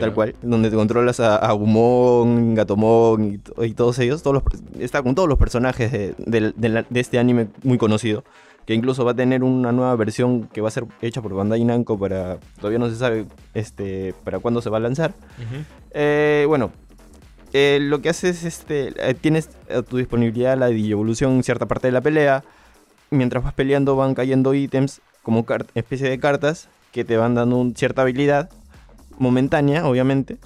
tal cual, donde te controlas a, a Agumon, Gatomon y, to- y todos ellos. Todos los está con todos los personajes de, del- de la- de este anime muy conocido. Que incluso va a tener una nueva versión que va a ser hecha por Bandai Namco para. Todavía no se sabe este, para cuándo se va a lanzar. Eh, bueno, eh, lo que haces es este, eh, tienes a tu disponibilidad la digievolución en cierta parte de la pelea. Mientras vas peleando van cayendo ítems como especie de cartas que te van dando un- cierta habilidad momentánea, obviamente.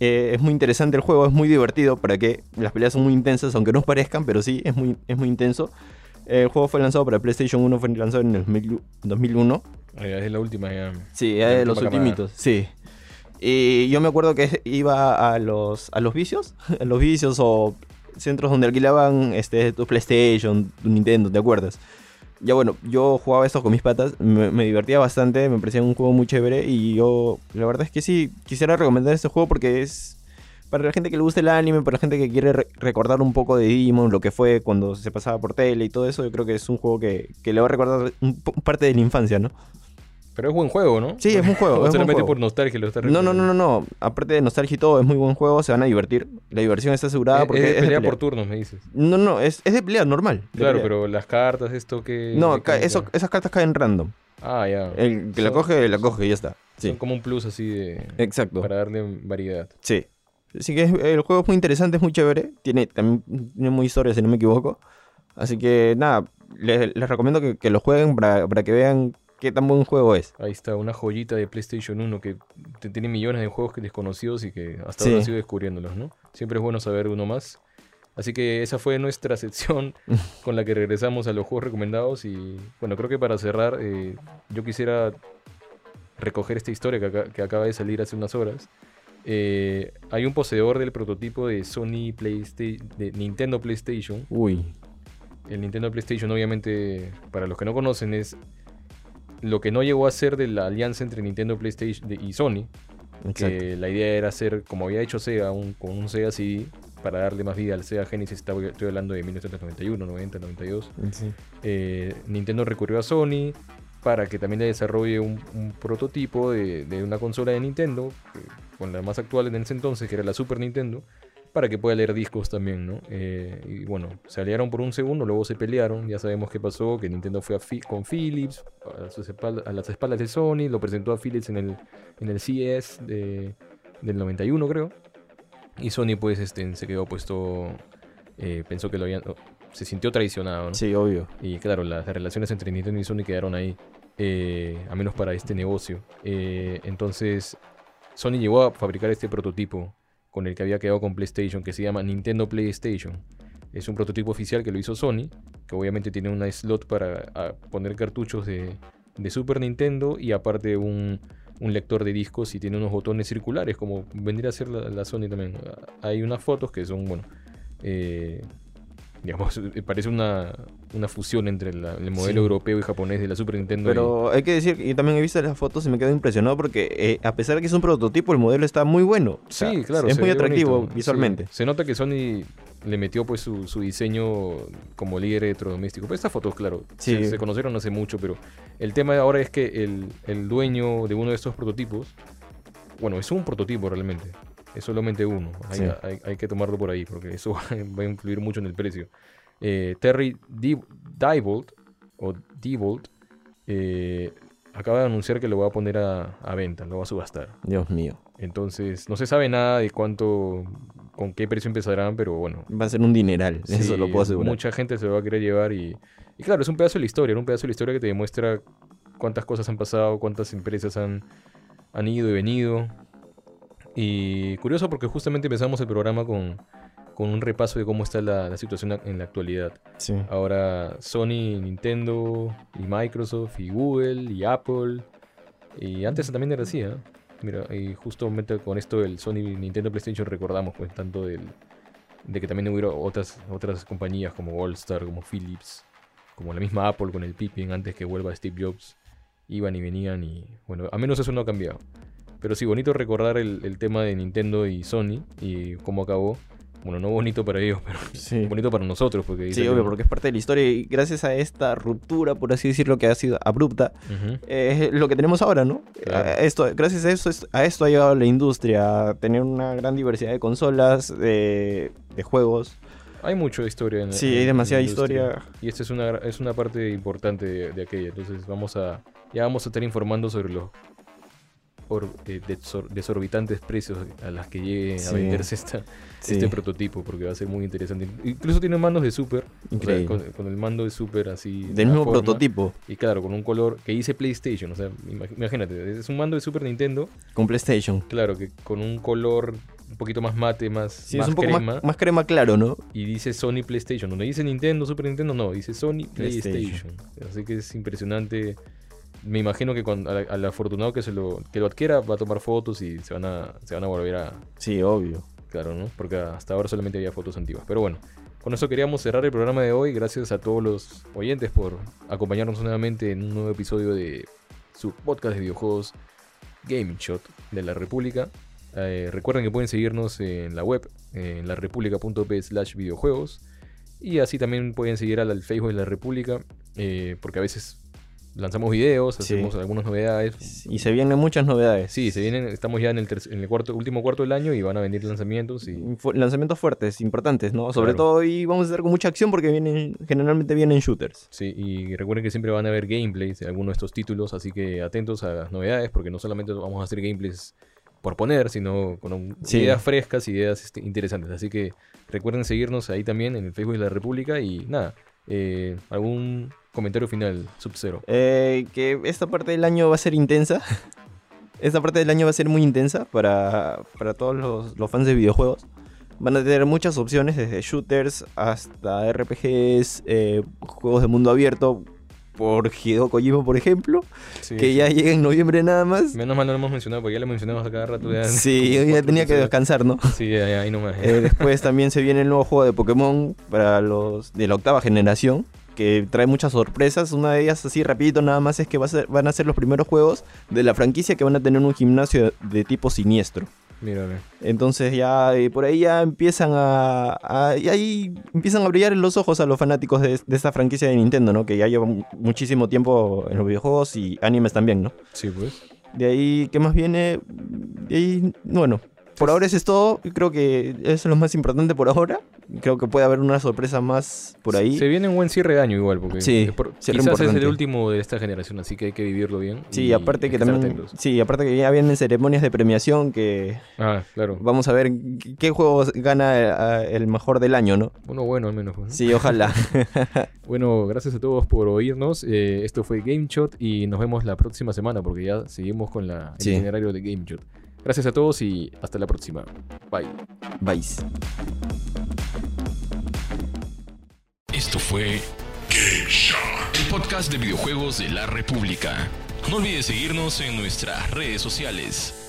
Eh, es muy interesante el juego, es muy divertido para que las peleas son muy intensas, aunque no parezcan, pero sí, es muy, es muy intenso. Eh, el juego fue lanzado para PlayStation 1, fue lanzado en el 2000 2001. Ah, ya, es la última ya. Sí, de los ultimitos, sí. Y yo me acuerdo que iba a los, a los vicios, a los vicios o centros donde alquilaban este, tu PlayStation, tu Nintendo, ¿te acuerdas? Ya bueno, yo jugaba esto con mis patas, me, me divertía bastante, me parecía un juego muy chévere y yo, la verdad es que sí, quisiera recomendar este juego porque es para la gente que le gusta el anime, para la gente que quiere re- recordar un poco de Digimon, lo que fue cuando se pasaba por tele y todo eso, yo creo que es un juego que, que le va a recordar un parte de la infancia, ¿no? Pero es buen juego, ¿no? Sí, es un juego, O es solamente por nostalgia lo está No, no, no, no, no. Aparte de nostalgia y todo, es muy buen juego, se van a divertir. La diversión está asegurada Es- porque es es, de de pelea por turnos, me dices. No, no, es, es de pelea normal. de Claro, pelea. pero las cartas, esto que... No, eso, esas cartas caen random. Ah, ya. El que la Son- coge, la coge y ya está. Son Sí, como un plus así de... exacto. Para darle variedad. Sí. Así que el juego es muy interesante, es muy chévere. Tiene también tiene muy historia, si no me equivoco. Así que nada, les, les recomiendo que, que lo jueguen para, para que vean qué tan buen juego es. Ahí está, una joyita de PlayStation 1 que tiene millones de juegos desconocidos y que hasta Sí. ahora sigo descubriéndolos, ¿no? Siempre es bueno saber uno más. Así que esa fue nuestra sección con la que regresamos a los juegos recomendados y bueno, creo que para cerrar eh, yo quisiera recoger esta historia que, aca- que acaba de salir hace unas horas. Eh, hay un poseedor del prototipo de Sony PlayStation, de Nintendo PlayStation, Uy. el Nintendo PlayStation, obviamente, para los que no conocen, es lo que no llegó a ser de la alianza entre Nintendo PlayStation y Sony. Exacto. Que la idea era hacer, como había hecho Sega, un- con un Sega CD, para darle más vida al Sega Genesis. Estoy hablando de 1991, 90, 92. Sí. Eh, Nintendo recurrió a Sony para que también le desarrolle un, un prototipo de, de una consola de Nintendo, con la más actual en ese entonces, que era la Super Nintendo, para que pueda leer discos también, ¿no? Eh, y bueno, se aliaron por un segundo, luego se pelearon, ya sabemos qué pasó, que Nintendo fue a Fi- con Philips, a, sus espal- a las espaldas de Sony, lo presentó a Philips en el, en el CES de- del 91, creo. Y Sony pues este, se quedó puesto, eh, pensó que lo habían... se sintió traicionado, ¿no? Sí, obvio. Y claro, las relaciones entre Nintendo y Sony quedaron ahí. eh, a menos para este negocio. Eh, entonces, Sony llegó a fabricar este prototipo con el que había quedado con PlayStation, que se llama Nintendo PlayStation. Es un prototipo oficial que lo hizo Sony, que obviamente tiene una slot para poner cartuchos de, Super Nintendo y aparte un, un lector de discos y tiene unos botones circulares, como vendría a ser la, la Sony también. Hay unas fotos que son, bueno, eh, digamos, parece una, una fusión entre la- el modelo Sí. europeo y japonés de la Super Nintendo. y- Pero hay que decir que yo también he visto las fotos y me quedo impresionado porque eh, a pesar de que es un prototipo, el modelo está muy bueno. O sea, Sí, claro. Es muy atractivo bonito, visualmente. sí. Se nota que Sony le metió pues su, su diseño como líder electrodoméstico. Pues estas fotos, claro, Sí. se, se conocieron hace mucho, pero el tema ahora es que el, el dueño de uno de estos prototipos, bueno, es un prototipo realmente, es solamente uno. Hay, Sí. hay- hay que tomarlo por ahí, porque eso va a influir mucho en el precio. Eh, Terry Di- Diebold, o Diebold, eh, acaba de anunciar que lo va a poner a, a venta, lo va a subastar. Dios mío. Entonces, no se sabe nada de cuánto, con qué precio empezarán, pero bueno. Va a ser un dineral, eso lo puedo asegurar. Mucha gente se lo va a querer llevar y, y claro, es un pedazo de la historia, era un pedazo de la historia que te demuestra cuántas cosas han pasado, cuántas empresas han, han ido y venido. Y curioso porque justamente empezamos el programa con, con un repaso de cómo está la, la situación en la actualidad. Sí. Ahora Sony, Nintendo, y Microsoft, y Google, y Apple. Y antes también era así, ¿eh? Mira, y justamente con esto del Sony, Nintendo, PlayStation recordamos pues tanto del, de que también hubo otras, otras compañías como All-Star, como Philips, como la misma Apple con el Pippin antes que vuelva Steve Jobs. Iban y venían y bueno, a menos eso no ha cambiado. Pero sí, bonito recordar el, el tema de Nintendo y Sony y cómo acabó. Bueno, no bonito para ellos, pero Sí. bonito para nosotros. Porque Sí, obvio, porque es parte de la historia y gracias a esta ruptura, por así decirlo, que ha sido abrupta, eh, es lo que tenemos ahora, ¿no? Claro. A Esto, gracias a esto, es- a esto ha llegado la industria, a tener una gran diversidad de consolas, de, de juegos. Hay mucha historia en Sí, en- hay en demasiada la historia. Y esta es una, es una parte importante de, de aquella. Entonces vamos a. Ya vamos a estar informando sobre los por, eh, desor- desorbitantes precios a las que llegue a venderse esta, Sí. este prototipo, porque va a ser muy interesante. Incluso tiene mandos de super. o sea, Increíble. con, con el mando de super así. de Del mismo forma, prototipo, Y claro, con un color que dice PlayStation. O sea, imag- imagínate, es un mando de Super Nintendo. con PlayStation. Claro, que con un color un poquito más mate, más, Sí, más es un poco crema. más, más crema claro, ¿no? Y dice Sony PlayStation. Donde dice Nintendo, Super Nintendo, no. Dice Sony PlayStation. PlayStation. Así que es impresionante. Me imagino que cuando, al, al afortunado que, se lo, que lo adquiera va a tomar fotos y se van a, se van a volver a... Sí, obvio. Claro, ¿no? Porque hasta ahora solamente había fotos antiguas. Pero bueno, con eso queríamos cerrar el programa de hoy. Gracias a todos los oyentes por acompañarnos nuevamente en un nuevo episodio de su podcast de videojuegos Gaming Shot de la República. Eh, recuerden que pueden seguirnos en la web, en larepublica.p slash videojuegos. Y así también pueden seguir al, al Facebook de la República, eh, porque a veces lanzamos videos, Sí. hacemos algunas novedades. Y se vienen muchas novedades. Sí, se vienen, estamos ya en el, en el cuarto, último cuarto del año y van a venir lanzamientos y Fu- Lanzamientos fuertes, importantes, ¿no? Sobre Claro. todo hoy vamos a estar con mucha acción porque vienen, generalmente vienen shooters. Sí, y recuerden que siempre van a haber gameplays de algunos de estos títulos, así que atentos a las novedades, porque no solamente vamos a hacer gameplays por poner, sino con un- Sí. ideas frescas, ideas este, interesantes. Así que recuerden seguirnos ahí también en el Facebook de la República y nada, eh, algún comentario final, Sub-Zero. Eh, que esta parte del año va a ser intensa. Esta parte del año va a ser muy intensa para, para todos los, los fans de videojuegos. Van a tener muchas opciones, desde shooters hasta RPGs, eh, juegos de mundo abierto, por Hideo Kojima, por ejemplo, Sí, que sí. ya llega en noviembre nada más. Menos mal no lo hemos mencionado, porque ya lo mencionamos a cada rato. Ya, Sí, ya tenía que episodios. descansar, ¿no? Sí, ya, ya, ahí nomás. Eh, después también se viene el nuevo juego de Pokémon para los de la octava generación, que trae muchas sorpresas. Una de ellas, así rapidito nada más, es que va a ser- van a ser los primeros juegos de la franquicia que van a tener un gimnasio de, tipo siniestro. Mira, ve. Entonces ya eh, por ahí ya empiezan a, a- y ahí empiezan a brillar los ojos a los fanáticos de, de esta franquicia de Nintendo, ¿no? Que ya lleva mu- muchísimo tiempo en los videojuegos y animes también, ¿no? Sí, pues. De ahí, ¿qué más viene? De ahí, bueno, por ahora eso es todo. Creo que eso es lo más importante por ahora. creo que puede haber una sorpresa más por ahí. Se viene un buen cierre de año igual, porque Sí, es por- quizás es el importante. último de esta generación, así que hay que vivirlo bien. Sí, y aparte que también, sí, aparte que ya vienen ceremonias de premiación que Ah, claro. vamos a ver qué- qué juego gana eh, el mejor del año, ¿no? Uno bueno al menos. ¿no? Sí, ojalá. Bueno, gracias a todos por oírnos. Eh, esto fue Game Shot y nos vemos la próxima semana porque ya seguimos con la, el Sí. itinerario de Game Shot. Gracias a todos y hasta la próxima. Bye. Vice. Esto fue Game Shot. el podcast de videojuegos de la República. No olvides seguirnos en nuestras redes sociales.